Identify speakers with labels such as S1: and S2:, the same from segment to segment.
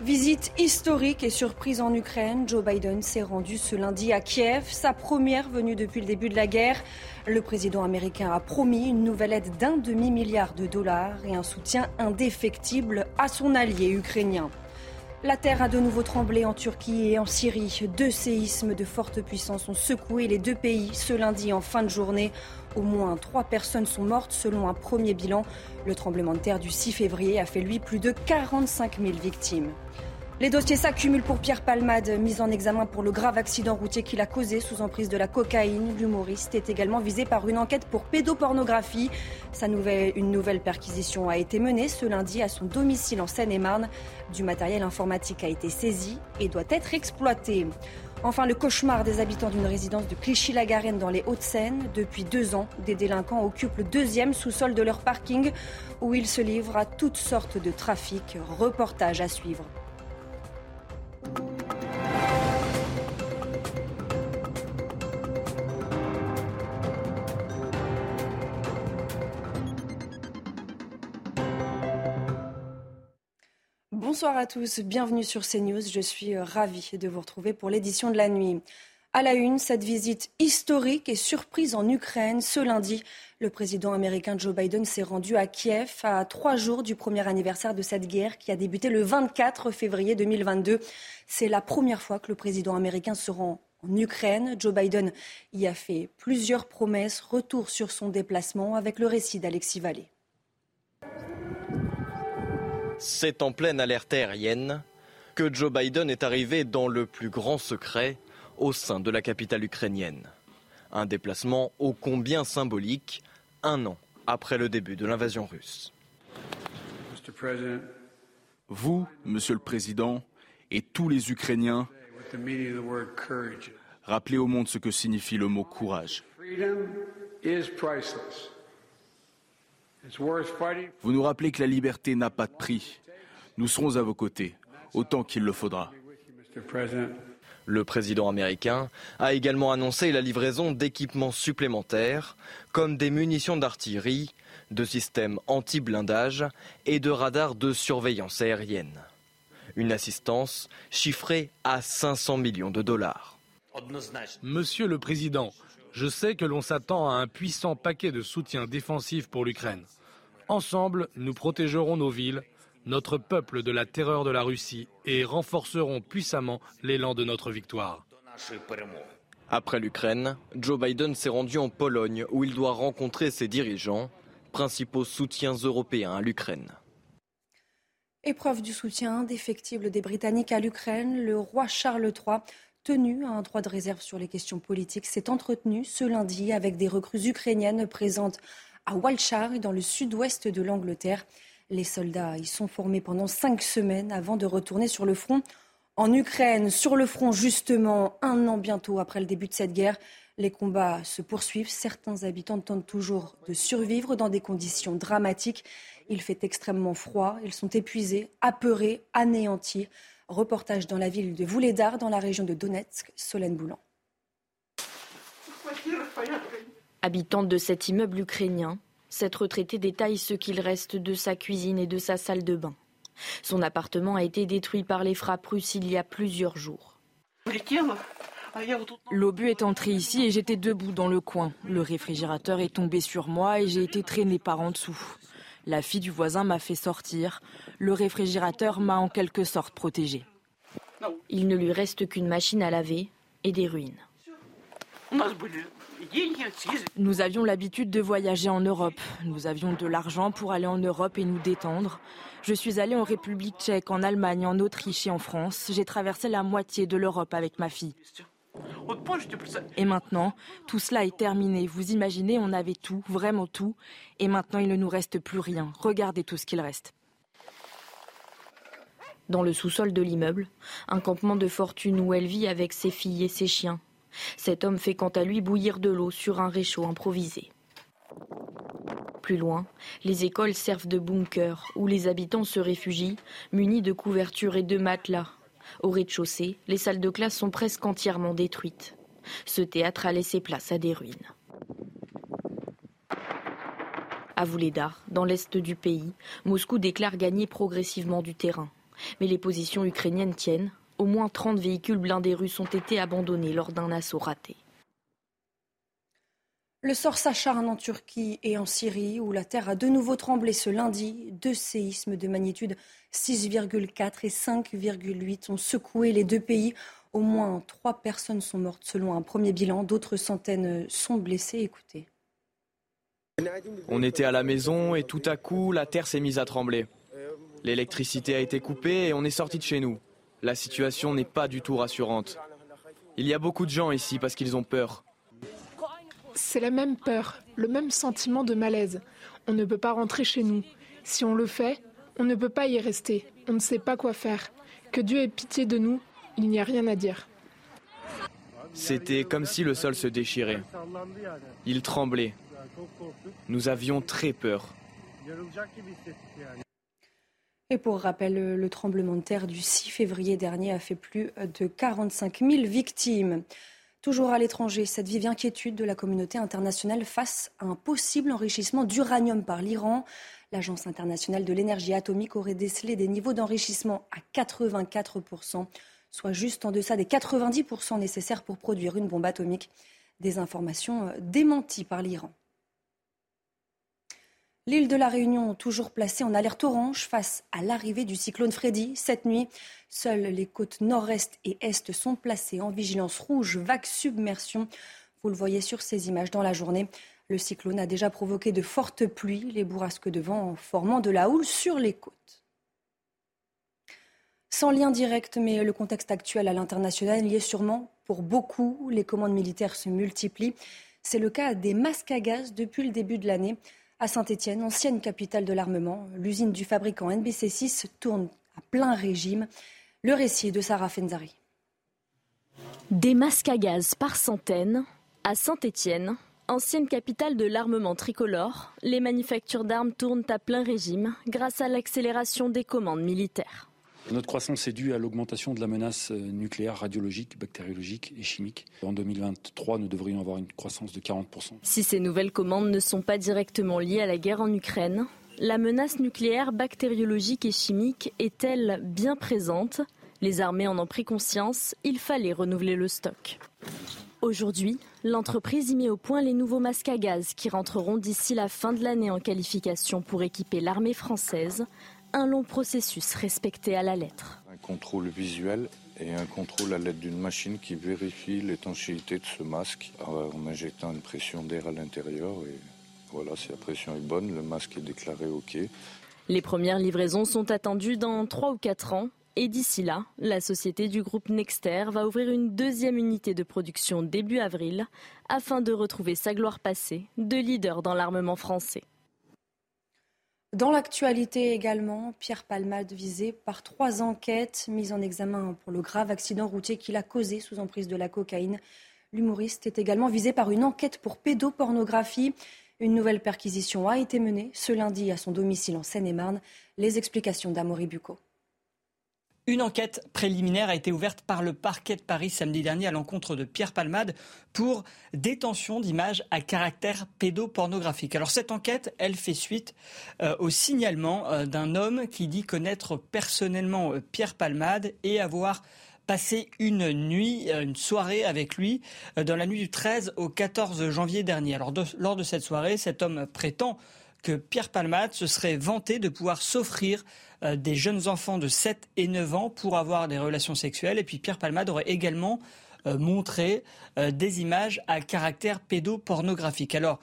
S1: Visite historique et surprise en Ukraine. Joe Biden s'est rendu ce lundi à Kiev, sa première venue depuis le début de la guerre. Le président américain a promis une nouvelle aide d'un demi-milliard de dollars et un soutien indéfectible à son allié ukrainien. La terre a de nouveau tremblé en Turquie et en Syrie. Deux séismes de forte puissance ont secoué les deux pays ce lundi en fin de journée. Au moins trois personnes sont mortes selon un premier bilan. Le tremblement de terre du 6 février a fait lui plus de 45 000 victimes. Les dossiers s'accumulent pour Pierre Palmade, mis en examen pour le grave accident routier qu'il a causé sous emprise de la cocaïne. L'humoriste est également visé par une enquête pour pédopornographie. Une nouvelle perquisition a été menée ce lundi à son domicile en Seine-et-Marne. Du matériel informatique a été saisi et doit être exploité. Enfin, le cauchemar des habitants d'une résidence de Clichy-la-Garenne dans les Hauts-de-Seine. Depuis deux ans, des délinquants occupent le deuxième sous-sol de leur parking où ils se livrent à toutes sortes de trafics. Reportage à suivre. Bonsoir à tous, bienvenue sur CNews. Je suis euh, ravie de vous retrouver pour l'édition de la nuit. À la une, cette visite historique et surprise en Ukraine. Ce lundi, le président américain Joe Biden s'est rendu à Kiev à trois jours du premier anniversaire de cette guerre qui a débuté le 24 février 2022. C'est la première fois que le président américain se rend en Ukraine. Joe Biden y a fait plusieurs promesses. Retour sur son déplacement avec le récit d'Alexis Vallée.
S2: C'est en pleine alerte aérienne que Joe Biden est arrivé dans le plus grand secret au sein de la capitale ukrainienne. Un déplacement ô combien symbolique, un an après le début de l'invasion russe.
S3: Vous, Monsieur le Président, et tous les Ukrainiens, rappelez au monde ce que signifie le mot courage. Vous nous rappelez que la liberté n'a pas de prix. Nous serons à vos côtés, autant qu'il le faudra.
S2: Le président américain a également annoncé la livraison d'équipements supplémentaires, comme des munitions d'artillerie, de systèmes anti-blindage et de radars de surveillance aérienne. Une assistance chiffrée à 500 millions de dollars.
S4: Monsieur le Président, je sais que l'on s'attend à un puissant paquet de soutien défensif pour l'Ukraine. Ensemble, nous protégerons nos villes, notre peuple de la terreur de la Russie et renforcerons puissamment l'élan de notre victoire.
S2: Après l'Ukraine, Joe Biden s'est rendu en Pologne où il doit rencontrer ses dirigeants, principaux soutiens européens à l'Ukraine.
S1: Épreuve du soutien indéfectible des Britanniques à l'Ukraine, le roi Charles III, tenu à un droit de réserve sur les questions politiques, s'est entretenu ce lundi avec des recrues ukrainiennes présentes à Walchar, dans le sud-ouest de l'Angleterre. Les soldats y sont formés pendant cinq semaines avant de retourner sur le front en Ukraine. Sur le front, justement, un an bientôt après le début de cette guerre, les combats se poursuivent. Certains habitants tentent toujours de survivre dans des conditions dramatiques. Il fait extrêmement froid. Ils sont épuisés, apeurés, anéantis. Reportage dans la ville de Vouledar, dans la région de Donetsk, Solène Boulan.
S5: Habitante de cet immeuble ukrainien, cette retraitée détaille ce qu'il reste de sa cuisine et de sa salle de bain. Son appartement a été détruit par les frappes russes il y a plusieurs jours.
S6: L'obus est entré ici et j'étais debout dans le coin. Le réfrigérateur est tombé sur moi et j'ai été traîné par en dessous. La fille du voisin m'a fait sortir. Le réfrigérateur m'a en quelque sorte protégé.
S5: Il ne lui reste qu'une machine à laver et des ruines.
S6: Nous avions l'habitude de voyager en Europe. Nous avions de l'argent pour aller en Europe et nous détendre. Je suis allée en République tchèque, en Allemagne, en Autriche et en France. J'ai traversé la moitié de l'Europe avec ma fille. Et maintenant, tout cela est terminé. Vous imaginez, on avait tout, vraiment tout. Et maintenant, il ne nous reste plus rien. Regardez tout ce qu'il reste.
S5: Dans le sous-sol de l'immeuble, un campement de fortune où elle vit avec ses filles et ses chiens. Cet homme fait quant à lui bouillir de l'eau sur un réchaud improvisé. Plus loin, les écoles servent de bunkers où les habitants se réfugient, munis de couvertures et de matelas. Au rez-de-chaussée, les salles de classe sont presque entièrement détruites. Ce théâtre a laissé place à des ruines. À Vouledar, dans l'est du pays, Moscou déclare gagner progressivement du terrain.
S7: Mais les positions ukrainiennes tiennent. Au moins 30 véhicules blindés russes ont été abandonnés lors d'un assaut raté.
S1: Le sort s'acharne en Turquie et en Syrie, où la terre a de nouveau tremblé ce lundi. Deux séismes de magnitude 6,4 et 5,8 ont secoué les deux pays. Au moins trois personnes sont mortes selon un premier bilan. D'autres centaines sont blessées. Écoutez.
S8: On était à la maison et tout à coup, la terre s'est mise à trembler. L'électricité a été coupée et on est sorti de chez nous. La situation n'est pas du tout rassurante. Il y a beaucoup de gens ici parce qu'ils ont peur.
S9: C'est la même peur, le même sentiment de malaise. On ne peut pas rentrer chez nous. Si on le fait, on ne peut pas y rester. On ne sait pas quoi faire. Que Dieu ait pitié de nous, il n'y a rien à dire.
S8: C'était comme si le sol se déchirait. Il tremblait. Nous avions très peur.
S1: Et pour rappel, le tremblement de terre du 6 février dernier a fait plus de 45 000 victimes. Toujours à l'étranger, cette vive inquiétude de la communauté internationale face à un possible enrichissement d'uranium par l'Iran. L'Agence internationale de l'énergie atomique aurait décelé des niveaux d'enrichissement à 84%, soit juste en deçà des 90% nécessaires pour produire une bombe atomique. Des informations démenties par l'Iran. L'île de la Réunion, toujours placée en alerte orange face à l'arrivée du cyclone Freddy. Cette nuit, seules les côtes nord-est et est sont placées en vigilance rouge, vague submersion. Vous le voyez sur ces images dans la journée. Le cyclone a déjà provoqué de fortes pluies, les bourrasques de vent formant de la houle sur les côtes. Sans lien direct, mais le contexte actuel à l'international y est sûrement pour beaucoup. Les commandes militaires se multiplient. C'est le cas des masques à gaz depuis le début de l'année. À Saint-Étienne, ancienne capitale de l'armement, l'usine du fabricant NBC6 tourne à plein régime. Le récit de Sarah Fenzari.
S7: Des masques à gaz par centaines. À Saint-Étienne, ancienne capitale de l'armement tricolore, les manufactures d'armes tournent à plein régime grâce à l'accélération des commandes militaires.
S10: Notre croissance est due à l'augmentation de la menace euh, nucléaire, radiologique, bactériologique et chimique. En 2023, nous devrions avoir une croissance de 40%.
S7: Si ces nouvelles commandes ne sont pas directement liées à la guerre en Ukraine, la menace nucléaire, bactériologique et chimique est-elle bien présente? Les armées en ont pris conscience, il fallait renouveler le stock. Aujourd'hui, l'entreprise y met au point les nouveaux masques à gaz qui rentreront d'ici la fin de l'année en qualification pour équiper l'armée française un long processus respecté à la lettre.
S11: Un contrôle visuel et un contrôle à l'aide d'une machine qui vérifie l'étanchéité de ce masque en injectant une pression d'air à l'intérieur. Et voilà, si la pression est bonne, le masque est déclaré OK.
S7: Les premières livraisons sont attendues dans 3 ou 4 ans. Et d'ici là, la société du groupe Nexter va ouvrir une deuxième unité de production début avril afin de retrouver sa gloire passée de leader dans l'armement français.
S1: Dans l'actualité également, Pierre Palmade visé par trois enquêtes mises en examen pour le grave accident routier qu'il a causé sous emprise de la cocaïne. L'humoriste est également visé par une enquête pour pédopornographie. Une nouvelle perquisition a été menée ce lundi à son domicile en Seine-et-Marne. Les explications d'Amory Bucco.
S12: Une enquête préliminaire a été ouverte par le parquet de Paris samedi dernier à l'encontre de Pierre Palmade pour détention d'images à caractère pédopornographique. Alors cette enquête, elle fait suite euh, au signalement euh, d'un homme qui dit connaître personnellement euh, Pierre Palmade et avoir passé une nuit, une soirée avec lui dans la nuit du 13 au 14 janvier dernier. Alors lors de cette soirée, cet homme prétend que Pierre Palmade se serait vanté de pouvoir s'offrir euh, des jeunes enfants de 7 et 9 ans pour avoir des relations sexuelles. Et puis Pierre Palmade aurait également euh, montré euh, des images à caractère pédopornographique. Alors,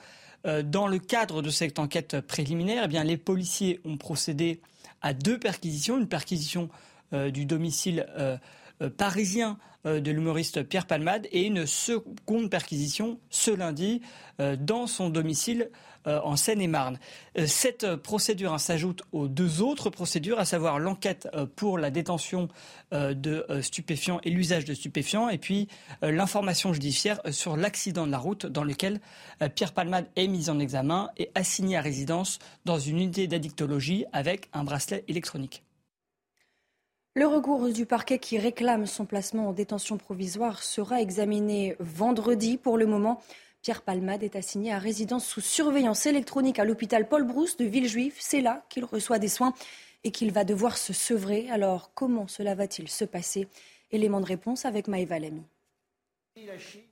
S12: dans le cadre de cette enquête préliminaire, eh les policiers ont procédé à deux perquisitions. Une perquisition du domicile parisien de l'humoriste Pierre Palmade et une seconde perquisition ce lundi dans son domicile euh, en Seine-et-Marne. Euh, cette procédure hein, s'ajoute aux deux autres procédures, à savoir l'enquête euh, pour la détention de stupéfiants et l'usage de stupéfiants, et puis l'information judiciaire sur l'accident de la route dans lequel Pierre Palmade est mis en examen et assigné à résidence dans une unité d'addictologie avec un bracelet électronique.
S1: Le recours du parquet qui réclame son placement en détention provisoire sera examiné vendredi. Pour le moment, Pierre Palmade est assigné à résidence sous surveillance électronique à l'hôpital Paul Brousse de Villejuif. C'est là qu'il reçoit des soins et qu'il va devoir se sevrer. Alors comment cela va-t-il se passer? Élément de réponse avec Maëva Lamy.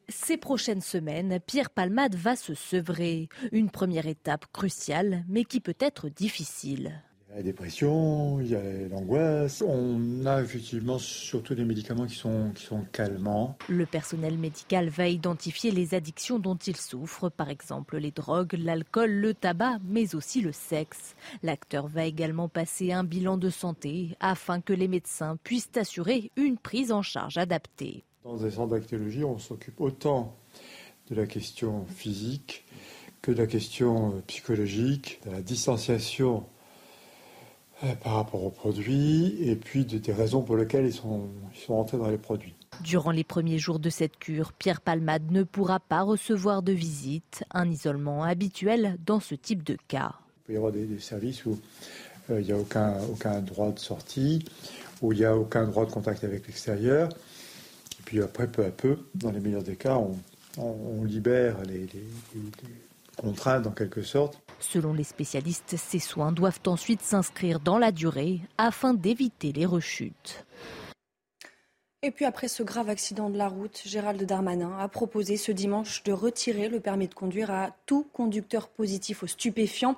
S13: Ces prochaines semaines, Pierre Palmade va se sevrer. Une première étape cruciale, mais qui peut être difficile.
S14: Il y a la dépression, il y a l'angoisse. On a effectivement surtout des médicaments qui sont, qui sont calmants.
S13: Le personnel médical va identifier les addictions dont il souffre, par exemple les drogues, l'alcool, le tabac, mais aussi le sexe. L'acteur va également passer un bilan de santé afin que les médecins puissent assurer une prise en charge adaptée.
S14: Dans des centres d'actéologie, on s'occupe autant de la question physique que de la question psychologique, de la distanciation par rapport aux produits et puis de, des raisons pour lesquelles ils sont, ils sont entrés dans les produits.
S13: Durant les premiers jours de cette cure, Pierre Palmade ne pourra pas recevoir de visite, un isolement habituel dans ce type de cas.
S14: Il peut y avoir des, des services où euh, il n'y a aucun, aucun droit de sortie, où il n'y a aucun droit de contact avec l'extérieur. Et puis après, peu à peu, dans les meilleurs des cas, on, on, on libère les, les, les contraintes en quelque sorte.
S13: Selon les spécialistes, ces soins doivent ensuite s'inscrire dans la durée afin d'éviter les rechutes.
S1: Et puis après ce grave accident de la route, Gérald Darmanin a proposé ce dimanche de retirer le permis de conduire à tout conducteur positif aux stupéfiants.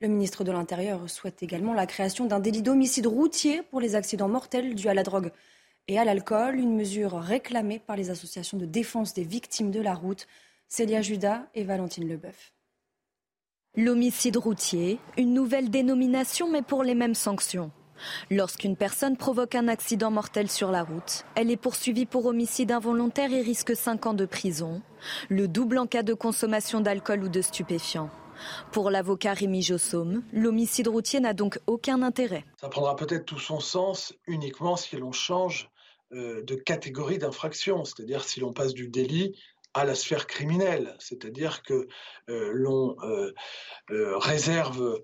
S1: Le ministre de l'Intérieur souhaite également la création d'un délit d'homicide routier pour les accidents mortels dus à la drogue et à l'alcool, une mesure réclamée par les associations de défense des victimes de la route, Célia Judas et Valentine Leboeuf.
S15: L'homicide routier, une nouvelle dénomination mais pour les mêmes sanctions. Lorsqu'une personne provoque un accident mortel sur la route, elle est poursuivie pour homicide involontaire et risque 5 ans de prison, le double en cas de consommation d'alcool ou de stupéfiants. Pour l'avocat Rémi Jossaume, l'homicide routier n'a donc aucun intérêt.
S16: Ça prendra peut-être tout son sens uniquement si l'on change euh, de catégorie d'infraction, c'est-à-dire si l'on passe du délit à la sphère criminelle, c'est-à-dire que euh, l'on euh, euh, réserve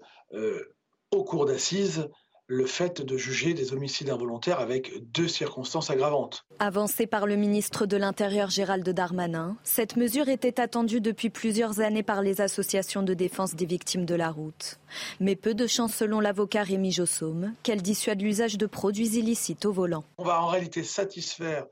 S16: au cours d'assises le fait de juger des homicides involontaires avec deux circonstances aggravantes.
S15: Avancée par le ministre de l'Intérieur Gérald Darmanin, cette mesure était attendue depuis plusieurs années par les associations de défense des victimes de la route. Mais peu de chance selon l'avocat Rémi Jossaume qu'elle dissuade l'usage de produits illicites au volant.
S16: On va en réalité satisfaire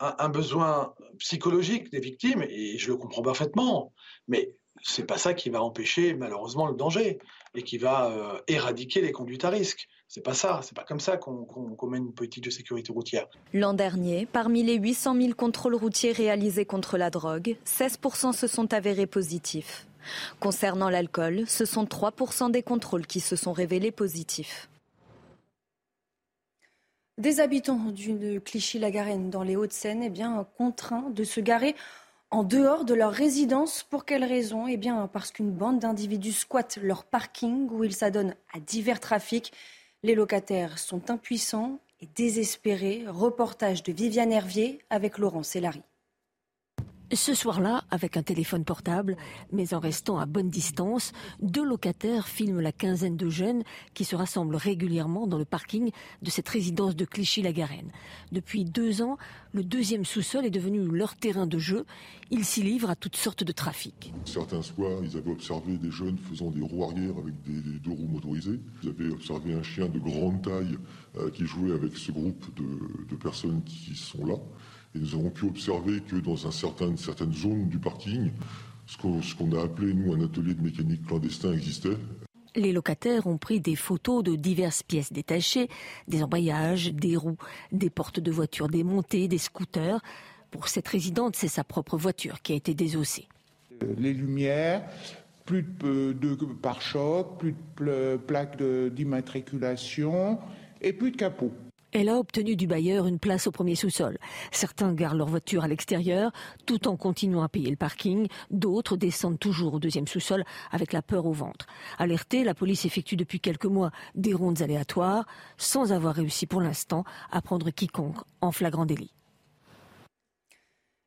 S16: un, besoin psychologique des victimes, et je le comprends parfaitement, mais c'est pas ça qui va empêcher malheureusement le danger et qui va euh, éradiquer les conduites à risque. C'est pas ça, c'est pas comme ça qu'on qu qu mène une politique de sécurité routière.
S15: L'an dernier, parmi les 800 000 contrôles routiers réalisés contre la drogue, 16% se sont avérés positifs. Concernant l'alcool, ce sont 3% des contrôles qui se sont révélés positifs.
S1: Des habitants du Clichy-la-Garenne dans les Hauts-de-Seine, eh bien, contraints de se garer en dehors de leur résidence. Pour quelle raison? Eh bien, parce qu'une bande d'individus squatte leur parking où ils s'adonnent à divers trafics. Les locataires sont impuissants et désespérés. Reportage de Viviane Hervier avec Laurent Sellari.
S17: Ce soir-là, avec un téléphone portable, mais en restant à bonne distance, deux locataires filment la quinzaine de jeunes qui se rassemblent régulièrement dans le parking de cette résidence de Clichy-la-Garenne. Depuis deux ans, le deuxième sous-sol est devenu leur terrain de jeu. Ils s'y livrent à toutes sortes de trafics.
S18: Certains soirs, ils avaient observé des jeunes faisant des roues arrière avec des, deux roues motorisées. Ils avaient observé un chien de grande taille euh, qui jouait avec ce groupe de, de personnes qui sont là. Et nous avons pu observer que dans un certain, une certaine zone du parking, ce qu'on qu a appelé, nous, un atelier de mécanique clandestin existait.
S17: Les locataires ont pris des photos de diverses pièces détachées, des embrayages, des roues, des portes de voitures démontées, des scooters. Pour cette résidente, c'est sa propre voiture qui a été désossée.
S19: Les lumières, plus de, de pare-chocs, plus de plaques d'immatriculation et plus de capot.
S17: Elle a obtenu du bailleur une place au premier sous-sol. Certains garent leur voiture à l'extérieur tout en continuant à payer le parking. D'autres descendent toujours au deuxième sous-sol avec la peur au ventre. Alertée, la police effectue depuis quelques mois des rondes aléatoires sans avoir réussi pour l'instant à prendre quiconque en flagrant délit.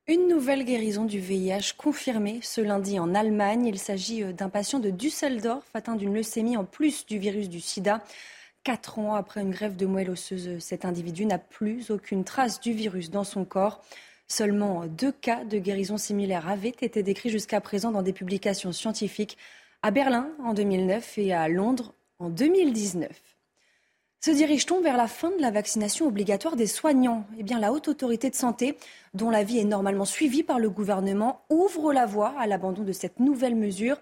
S1: Une nouvelle guérison du VIH confirmée ce lundi en Allemagne. Il s'agit d'un patient de Düsseldorf atteint d'une leucémie en plus du virus du sida. Quatre ans après une grève de moelle osseuse, cet individu n'a plus aucune trace du virus dans son corps. Seulement deux cas de guérison similaire avaient été décrits jusqu'à présent dans des publications scientifiques à Berlin en 2009 et à Londres en 2019. Se dirige-t-on vers la fin de la vaccination obligatoire des soignants? Eh bien, la Haute Autorité de Santé, dont l'avis est normalement suivi par le gouvernement, ouvre la voie à l'abandon de cette nouvelle mesure.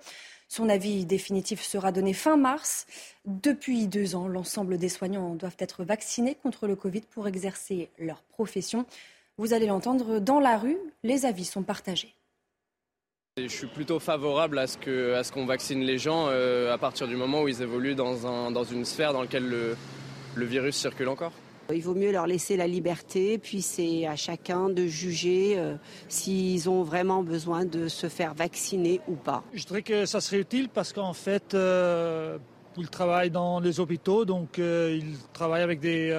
S1: Son avis définitif sera donné fin mars. Depuis deux ans, l'ensemble des soignants doivent être vaccinés contre le Covid pour exercer leur profession. Vous allez l'entendre dans la rue, les avis sont partagés.
S20: Je suis plutôt favorable à ce qu'on vaccine les gens euh, à partir du moment où ils évoluent dans, un, dans une sphère dans laquelle le, le virus circule encore.
S21: Il vaut mieux leur laisser la liberté, puis c'est à chacun de juger euh, s'ils ont vraiment besoin de se faire vacciner ou pas.
S22: Je dirais que ça serait utile parce qu'en fait, euh, ils travaillent dans les hôpitaux, donc euh, ils travaillent avec des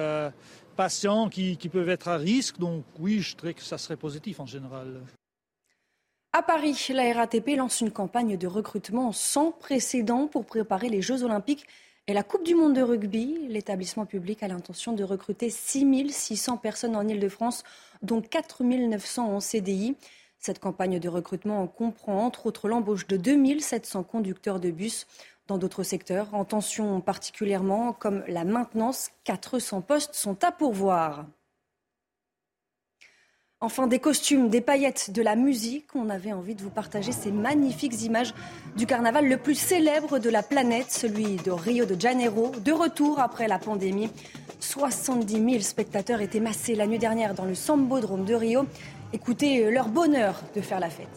S22: patients qui, qui, peuvent être à risque. Donc oui, je dirais que ça serait positif en général.
S1: À Paris, la RATP lance une campagne de recrutement sans précédent pour préparer les Jeux olympiques et la Coupe du monde de rugby, l'établissement public a l'intention de recruter 6600 personnes en Ile-de-France, dont 4900 en CDI. Cette campagne de recrutement comprend entre autres l'embauche de 2700 conducteurs de bus dans d'autres secteurs en tension particulièrement comme la maintenance. 400 postes sont à pourvoir. Enfin, des costumes, des paillettes, de la musique. On avait envie de vous partager ces magnifiques images du carnaval le plus célèbre de la planète, celui de Rio de Janeiro, de retour après la pandémie. 70 000 spectateurs étaient massés la nuit dernière dans le Sambodrome de Rio. Écoutez leur bonheur de faire la fête.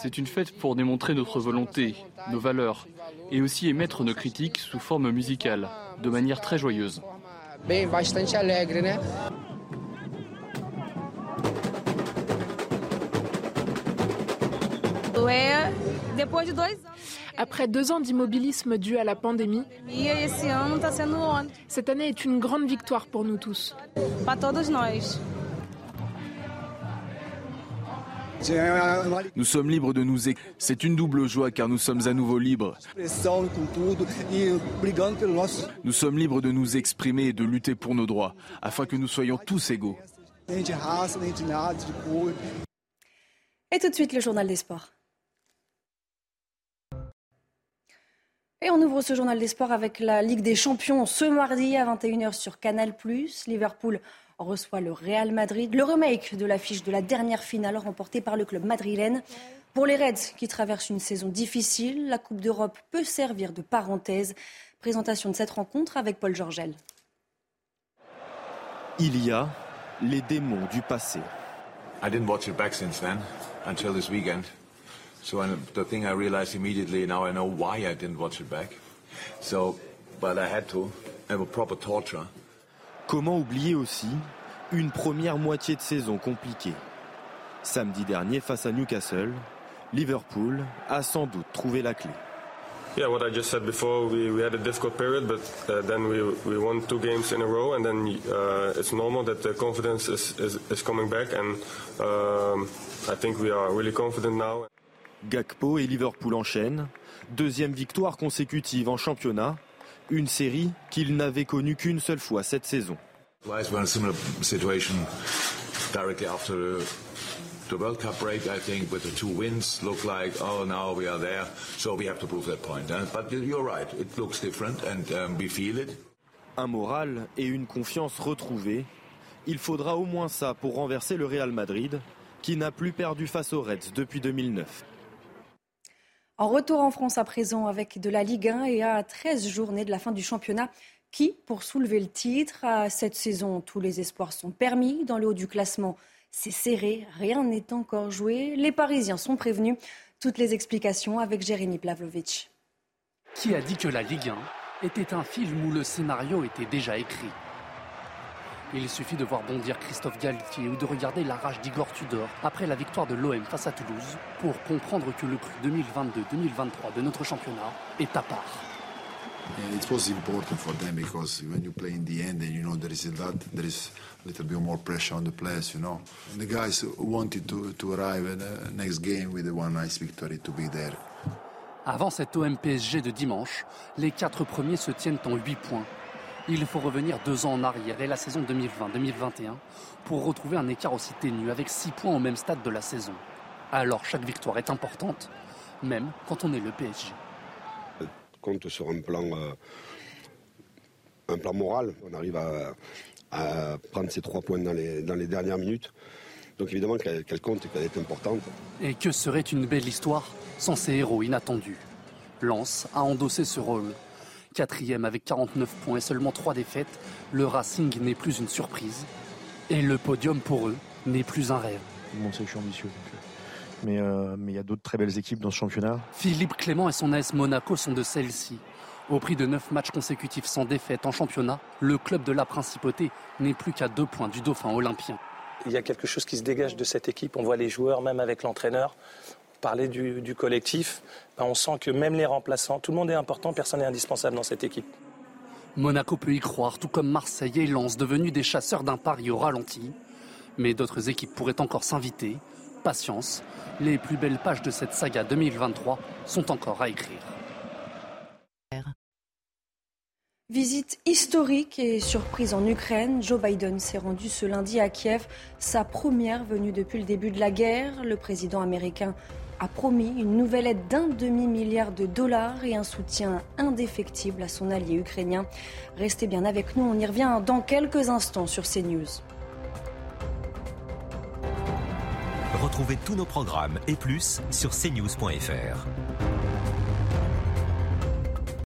S23: C'est une fête pour démontrer notre volonté, nos valeurs, et aussi émettre nos critiques sous forme musicale, de manière très joyeuse.
S9: Après deux ans d'immobilisme dû à la pandémie, cette année est une grande victoire pour nous tous.
S24: Nous sommes libres de nous C'est une double joie car nous sommes à nouveau libres. Nous sommes libres de nous exprimer et de lutter pour nos droits, afin que nous soyons tous égaux.
S1: Et tout de suite le journal des sports. Et on ouvre ce journal des sports avec la Ligue des Champions ce mardi à 21h sur Canal+. Liverpool reçoit le Real Madrid. Le remake de l'affiche de la dernière finale remportée par le club madrilène. Pour les Reds qui traversent une saison difficile, la Coupe d'Europe peut servir de parenthèse. Présentation de cette rencontre avec Paul Georgel.
S25: Il y a les démons du passé.
S3: I didn't watch it back since then, until this weekend. So the thing I realized immediately, now I know why I didn't watch it back. So, but I had to have a proper torture.
S25: Comment oublier aussi une première moitié de saison compliquée? Samedi dernier face à Newcastle, Liverpool a sans doute trouvé la clé.
S26: Yeah, what I just said before, we, we had a difficult period, but uh, then we, we won two games in a row, and then uh, it's normal that the confidence is, is, is coming back, and um, I think we are really confident now.
S25: Gakpo et Liverpool enchaînent. Deuxième victoire consécutive en championnat une série qu'il n'avait connue qu'une seule fois cette saison.
S3: The World Cup break, I think, with the two wins, look like, now we are there, so we have to prove that point. But you're right, it looks different and we feel it.
S25: Un moral et une confiance retrouvés. Il faudra au moins ça pour renverser le Real Madrid, qui n'a plus perdu face aux Reds depuis 2009.
S1: En retour en France à présent avec de la Ligue 1 et à 13 journées de la fin du championnat qui, pour soulever le titre, à cette saison, tous les espoirs sont permis. Dans le haut du classement, c'est serré, rien n'est encore joué. Les Parisiens sont prévenus. Toutes les explications avec Jérémy Plavlovic.
S27: Qui a dit que la Ligue 1 était un film où le scénario était déjà écrit? Il suffit de voir bondir Christophe Galtier ou de regarder la rage d'Igor Tudor après la victoire de l'OM face à Toulouse pour comprendre que le prix 2022-2023 de notre championnat est à part.
S28: Yeah, it was important for them because when you play in the end and you know there is that, there is a little bit more pressure on the players, you know. And the guys wanted to, to arrive at the next game with a one nice victory to be there.
S27: Avant cet OM PSG de dimanche, les quatre premiers se tiennent en 8 points il faut revenir deux ans en arrière et la saison 2020-2021 pour retrouver un écart aussi ténu avec six points au même stade de la saison. Alors chaque victoire est importante, même quand on est le PSG.
S29: Compte sur un plan, euh, un plan moral, on arrive à, prendre ces trois points dans les, dans les dernières minutes. Donc évidemment qu'elle compte et qu'elle est importante.
S27: Et que serait une belle histoire sans ces héros inattendus? Lens a endossé ce rôle. Quatrième avec 49 points et seulement trois défaites, le Racing n'est plus une surprise. Et le podium pour eux n'est plus un rêve.
S30: Tout le monde sait que je suis ambitieux. Mais euh, mais il y a d'autres très belles équipes dans ce championnat.
S27: Philippe Clément et son AS Monaco sont de celles-ci. Au prix de neuf matchs consécutifs sans défaite en championnat, le club de la Principauté n'est plus qu'à deux points du dauphin olympien.
S31: Il y a quelque chose qui se dégage de cette équipe. On voit les joueurs, même avec l'entraîneur, parler du, collectif. Ben, on sent que même les remplaçants, tout le monde est important, personne n'est indispensable dans cette équipe.
S27: Monaco peut y croire, tout comme Marseille et Lens, devenus des chasseurs d'un pari au ralenti. Mais d'autres équipes pourraient encore s'inviter. Patience, les plus belles pages de cette saga 2023 sont encore à écrire.
S1: Visite historique et surprise en Ukraine. Joe Biden s'est rendu ce lundi à Kiev, sa première venue depuis le début de la guerre. Le président américain a promis une nouvelle aide d'un demi-milliard de dollars et un soutien indéfectible à son allié ukrainien. Restez bien avec nous, on y revient dans quelques instants sur CNews.
S32: Retrouvez tous nos programmes et plus sur cnews.fr.